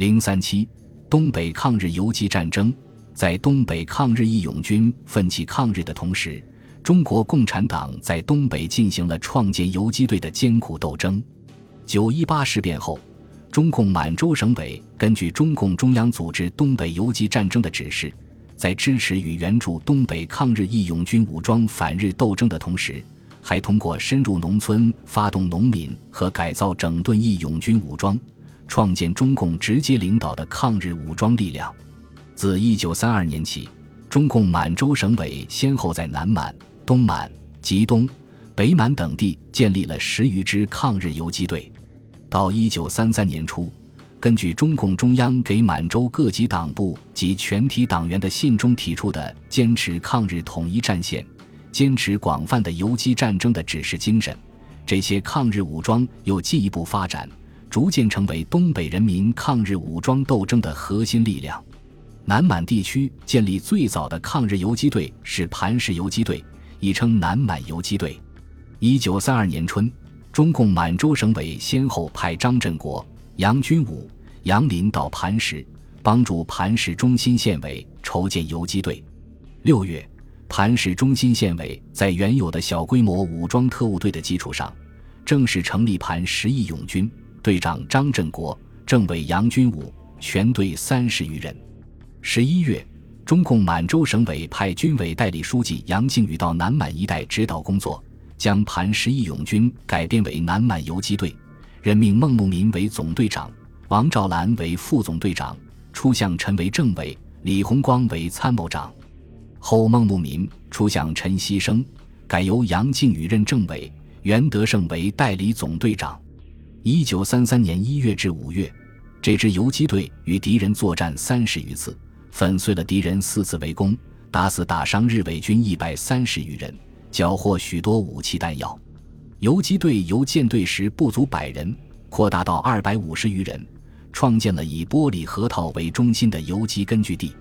零三七，东北抗日游击战争，在东北抗日义勇军奋起抗日的同时，中国共产党在东北进行了创建游击队的艰苦斗争。九一八事变后，中共满洲省委根据中共中央组织东北游击战争的指示，在支持与援助东北抗日义勇军武装反日斗争的同时，还通过深入农村、发动农民和改造整顿义勇军武装，创建中共直接领导的抗日武装力量。自一九三二年起，中共满洲省委先后在南满、东满、吉东、北满等地建立了十余支抗日游击队。到一九三三年初，根据中共中央给满洲各级党部及全体党员的信中提出的坚持抗日统一战线。坚持广泛的游击战争的指示精神，这些抗日武装又进一步发展，逐渐成为东北人民抗日武装斗争的核心力量。南满地区建立最早的抗日游击队是磐石游击队，亦称南满游击队。一九三二年春，中共满洲省委先后派张振国、杨军武、杨林到磐石，帮助磐石中心县委筹建游击队。六月。磐石中心县委在原有的小规模武装特务队的基础上，正式成立磐石义勇军，队长张振国，政委杨军武，全队三十余人。十一月，中共满洲省委派军委代理书记杨靖宇到南满一带指导工作，将磐石义勇军改编为南满游击队，任命孟牧民为总队长，王兆兰为副总队长，初向陈为政委，李洪光为参谋长。后孟牧民出向陈锡生，改由杨靖宇任政委，袁德胜为代理总队长。一九三三年一月至五月，这支游击队与敌人作战三十余次，粉碎了敌人四次围攻，打死打伤日伪军一百三十余人，缴获许多武器弹药。游击队由建队时不足百人，扩大到二百五十余人，创建了以玻璃河套为中心的游击根据地。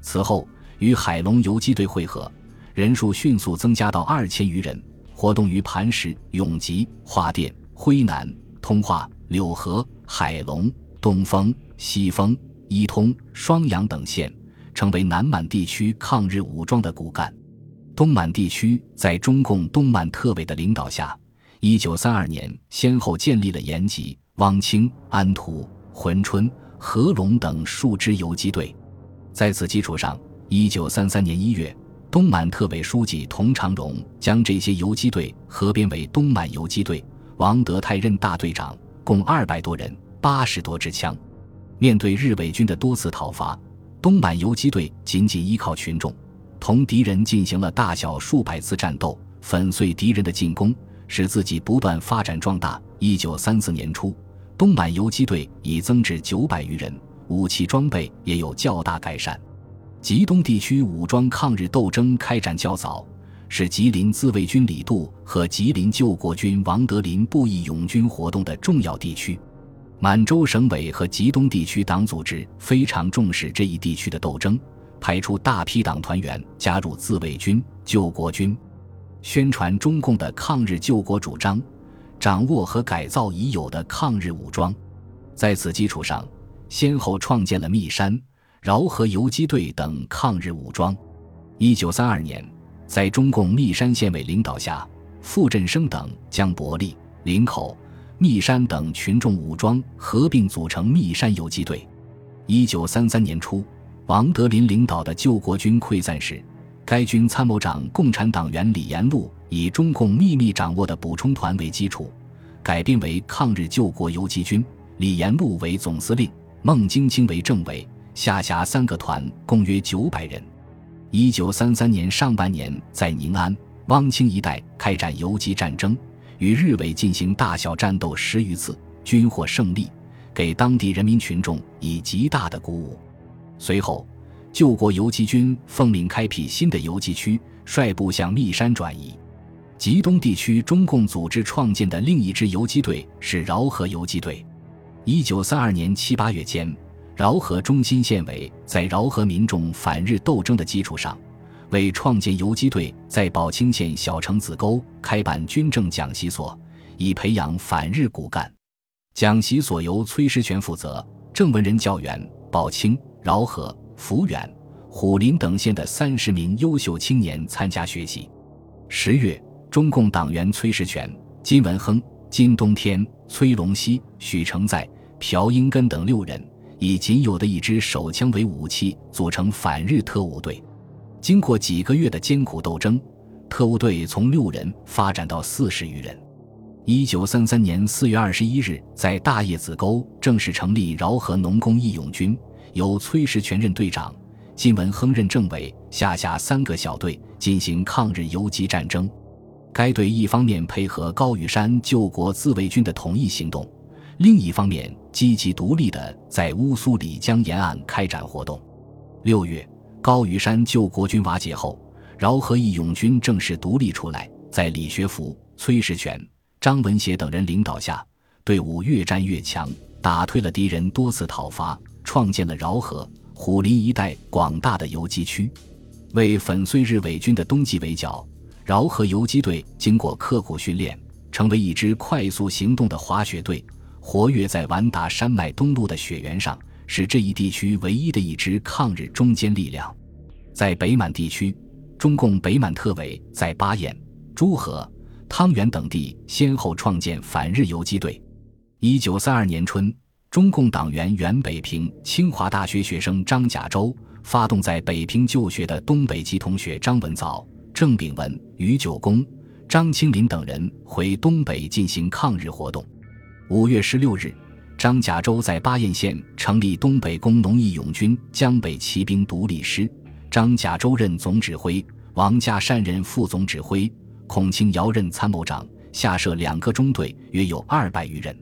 此后。与海龙游击队会合，人数迅速增加到二千余人，活动于磐石、永吉、桦甸、辉南、通化、柳河、海龙、东丰、西丰、伊通、双阳等县，成为南满地区抗日武装的骨干。东满地区在中共东满特委的领导下，一九三二年先后建立了延吉、汪清、安图、珲春、合龙等数支游击队，在此基础上。一九三三年一月，东满特委书记童长荣将这些游击队合编为东满游击队，王德泰任大队长，共二百多人，八十多支枪。面对日伪军的多次讨伐，东满游击队仅仅依靠群众，同敌人进行了大小数百次战斗，粉碎敌人的进攻，使自己不断发展壮大。一九三四年初，东满游击队已增至九百余人，武器装备也有较大改善。吉东地区武装抗日斗争开展较早，是吉林自卫军李杜和吉林救国军王德林布义勇军活动的重要地区。满洲省委和吉东地区党组织非常重视这一地区的斗争，派出大批党团员加入自卫军、救国军，宣传中共的抗日救国主张，掌握和改造已有的抗日武装。在此基础上，先后创建了密山。饶河游击队等抗日武装。一九三二年，在中共密山县委领导下，傅振生等将伯利、林口、密山等群众武装合并组成密山游击队。一九三三年初，王德林领导的救国军溃散时，该军参谋长共产党员李延禄以中共秘密掌握的补充团为基础，改编为抗日救国游击军，李延禄为总司令，孟京清为政委。下辖三个团，共约九百人。一九三三年上半年，在宁安、汪清一带开展游击战争，与日伪进行大小战斗十余次，均获胜利，给当地人民群众以极大的鼓舞。随后，救国游击军奉命开辟新的游击区，率部向密山转移。吉东地区中共组织创建的另一支游击队是饶河游击队。一九三二年七八月间。饶河中心县委在饶河民众反日斗争的基础上，为创建游击队，在宝清县小城子沟开办军政讲习所，以培养反日骨干。讲习所由崔石泉负责，郑文人教员、宝清、饶河、抚远、虎林等县的三十名优秀青年参加学习。十月，中共党员崔石泉、金文亨、金冬天、崔龙溪、许承载、朴英根等六人，以仅有的一支手枪为武器，组成反日特务队。经过几个月的艰苦斗争，特务队从六人发展到四十余人。一九三三年四月二十一日，在大叶子沟正式成立饶河农工义勇军，由崔石全任队长，金文亨任政委，下辖三个小队进行抗日游击战争。该队一方面配合高玉山救国自卫军的统一行动，另一方面积极独立地在乌苏里江沿岸开展活动。六月，高玉山救国军瓦解后，饶河义勇军正式独立出来，在李学福、崔世全。张文协等人领导下，队伍越战越强，打退了敌人多次讨伐，创建了饶河、虎林一带广大的游击区。为粉碎日伪军的冬季围剿，饶河游击队经过刻苦训练，成为一支快速行动的滑雪队，活跃在完达山脉东路的雪原上，是这一地区唯一的一支抗日中坚力量。在北满地区，中共北满特委在巴彦、朱河。汤原等地先后创建反日游击队。一九三二年春，中共党员原北平清华大学学生张甲洲发动在北平就学的东北籍同学张文藻、郑炳文、于九公、张清林等人回东北进行抗日活动。五月十六日，张甲洲在巴彦县成立东北工农义勇军江北骑兵独立师，张甲洲任总指挥，王家善任副总指挥。孔庆尧任参谋长，下设两个中队，约有二百余人。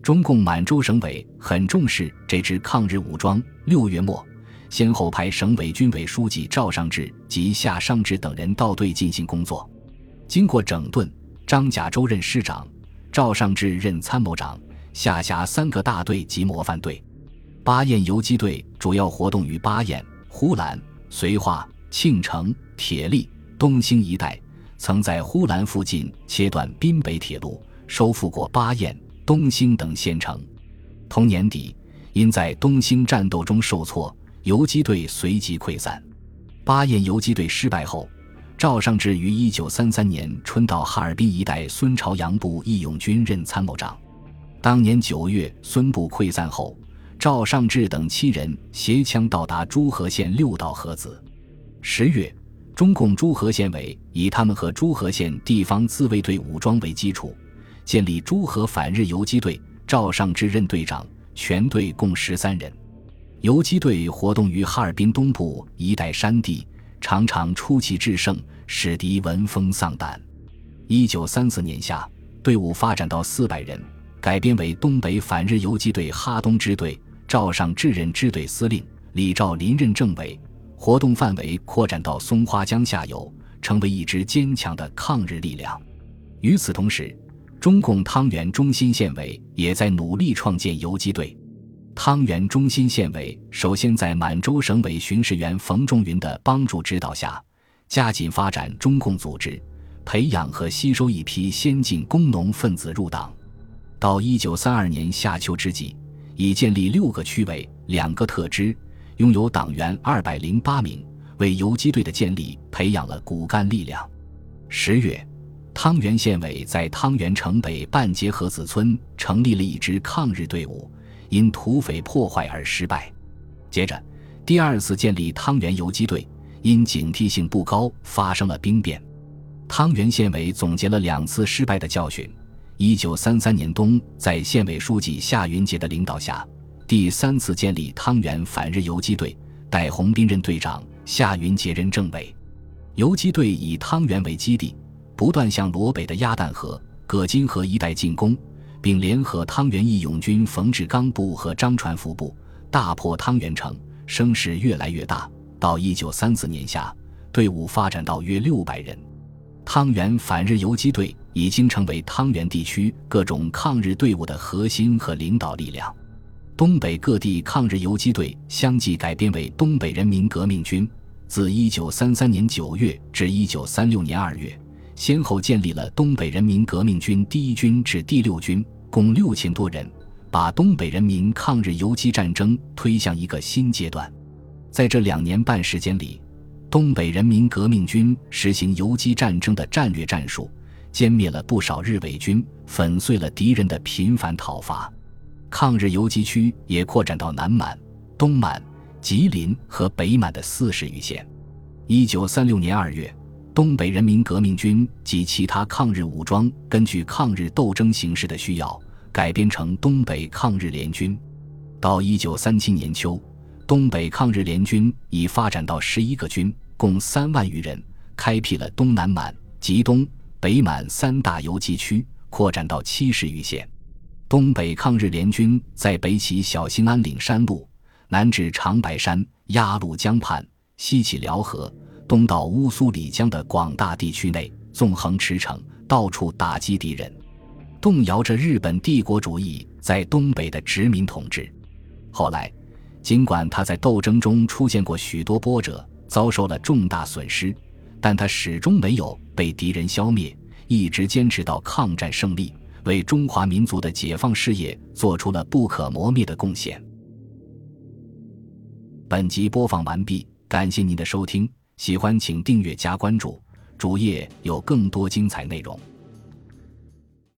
中共满洲省委很重视这支抗日武装。六月末，先后派省委军委书记赵尚志及夏尚志等人到队进行工作。经过整顿，张甲洲任师长，赵尚志任参谋长，下辖三个大队及模范队。巴彦游击队主要活动于巴彦、呼兰、绥化、庆城、铁力、东兴一带。曾在呼兰附近切断滨北铁路，收复过巴彦、东兴等县城。同年底，因在东兴战斗中受挫，游击队随即溃散。巴彦游击队失败后，赵尚志于1933年春到哈尔滨一带孙朝阳部义勇军任参谋长。当年九月，孙部溃散后，赵尚志等七人携枪到达诸河县六道河子。十月。中共诸河县委以他们和诸河县地方自卫队武装为基础，建立诸河反日游击队，赵尚志任队长，全队共十三人。游击队活动于哈尔滨东部一带山地，常常出奇制胜，使敌闻风丧胆。一九三四年夏，队伍发展到四百人，改编为东北反日游击队哈东支队，赵尚志任支队司令，李兆林任政委。活动范围扩展到松花江下游，成为一支坚强的抗日力量。与此同时，中共汤原中心县委也在努力创建游击队。汤原中心县委首先在满洲省委巡视员冯仲云的帮助指导下，加紧发展中共组织，培养和吸收一批先进工农分子入党。到一九三二年夏秋之际，已建立六个区委、两个特支。拥有党员二百零八名，为游击队的建立培养了骨干力量。十月，汤原县委在汤原城北半截河子村成立了一支抗日队伍，因土匪破坏而失败。接着，第二次建立汤原游击队，因警惕性不高，发生了兵变。汤原县委总结了两次失败的教训，一九三三年冬，在县委书记夏云杰的领导下。第三次建立汤原反日游击队，戴洪斌任队长，夏云杰任政委。游击队以汤原为基地，不断向罗北的鸭蛋河、葛金河一带进攻，并联合汤原义勇军冯志刚部和张传福部，大破汤原城，声势越来越大。到一九三四年夏，队伍发展到约六百人。汤原反日游击队已经成为汤原地区各种抗日队伍的核心和领导力量。东北各地抗日游击队相继改编为东北人民革命军。自1933年9月至1936年2月，先后建立了东北人民革命军第一军至第六军，共六千多人，把东北人民抗日游击战争推向一个新阶段。在这两年半时间里，东北人民革命军实行游击战争的战略战术，歼灭了不少日伪军，粉碎了敌人的频繁讨伐。抗日游击区也扩展到南满、东满、吉林和北满的四十余县。一九三六年二月，东北人民革命军及其他抗日武装根据抗日斗争形势的需要，改编成东北抗日联军。到一九三七年秋，东北抗日联军已发展到十一个军，共三万余人，开辟了东南满、吉东、北满三大游击区，扩展到七十余县。东北抗日联军在北起小兴安岭山路，南至长白山、鸭绿江畔。西起辽河，东到乌苏里江的广大地区内，纵横驰骋，到处打击敌人，动摇着日本帝国主义在东北的殖民统治。后来，尽管他在斗争中出现过许多波折，遭受了重大损失，但他始终没有被敌人消灭，一直坚持到抗战胜利，为中华民族的解放事业做出了不可磨灭的贡献。本集播放完毕。感谢您的收听，喜欢请订阅加关注，主页有更多精彩内容。